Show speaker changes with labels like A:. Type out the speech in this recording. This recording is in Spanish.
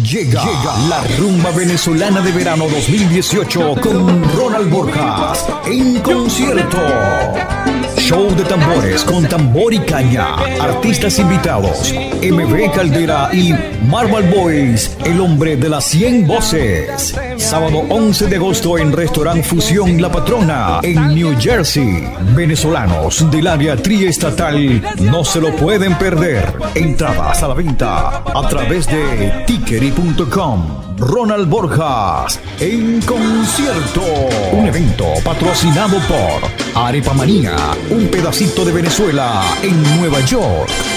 A: Llega, la rumba venezolana de verano 2018 con Ronald Borjas en concierto. Show de tambores con tambor y caña. Artistas invitados. MB Caldera y Marvel Boys, el hombre de las 100 voces. Sábado 11 de agosto en Restaurant Fusión La Patrona en New Jersey. Venezolanos del área triestatal no se lo pueden perder. Entradas a la venta a través de Tickery.com. Ronald Borjas en concierto. Un evento patrocinado por Arepa Manía, un pedacito de Venezuela en Nueva York.